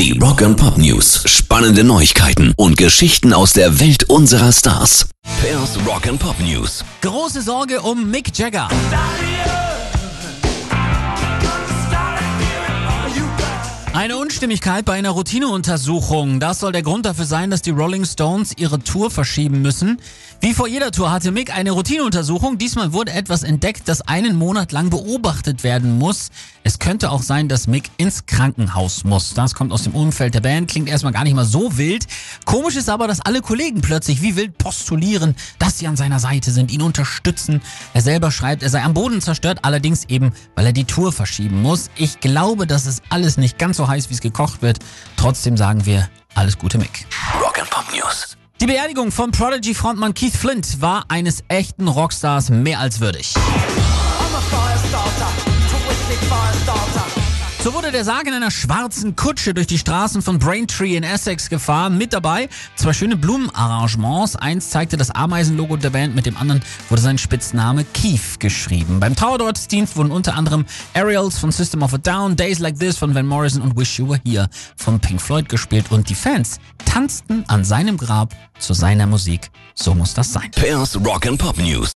Die Rock and Pop News. Spannende Neuigkeiten und Geschichten aus der Welt unserer Stars. Pairs Rock and Pop News. Große Sorge um Mick Jagger. Eine Unstimmigkeit bei einer Routineuntersuchung. Das soll der Grund dafür sein, dass die Rolling Stones ihre Tour verschieben müssen. Wie vor jeder Tour hatte Mick eine Routineuntersuchung. Diesmal wurde etwas entdeckt, das einen Monat lang beobachtet werden muss. Es könnte auch sein, dass Mick ins Krankenhaus muss. Das kommt aus dem Umfeld der Band, klingt erstmal gar nicht mal so wild. Komisch ist aber, dass alle Kollegen plötzlich wie wild postulieren, dass sie an seiner Seite sind, ihn unterstützen. Er selber schreibt, er sei am Boden zerstört, allerdings eben, weil er die Tour verschieben muss. Ich glaube, das ist alles nicht ganz so heiß, wie es gekocht wird. Trotzdem sagen wir alles Gute, Mick. Rock and Pop News. Die Beerdigung von Prodigy-Frontmann Keith Flint war eines echten Rockstars mehr als würdig. So wurde der Sarg in einer schwarzen Kutsche durch die Straßen von Braintree in Essex gefahren. Mit dabei zwei schöne Blumenarrangements. Eins zeigte das Ameisenlogo der Band, mit dem anderen wurde sein Spitzname Keith geschrieben. Beim Trauergottesdienst wurden unter anderem Aerials von System of a Down, Days Like This von Van Morrison und Wish You Were Here von Pink Floyd gespielt. Und die Fans tanzten an seinem Grab zu seiner Musik. So muss das sein. Pairs Rock and Pop News.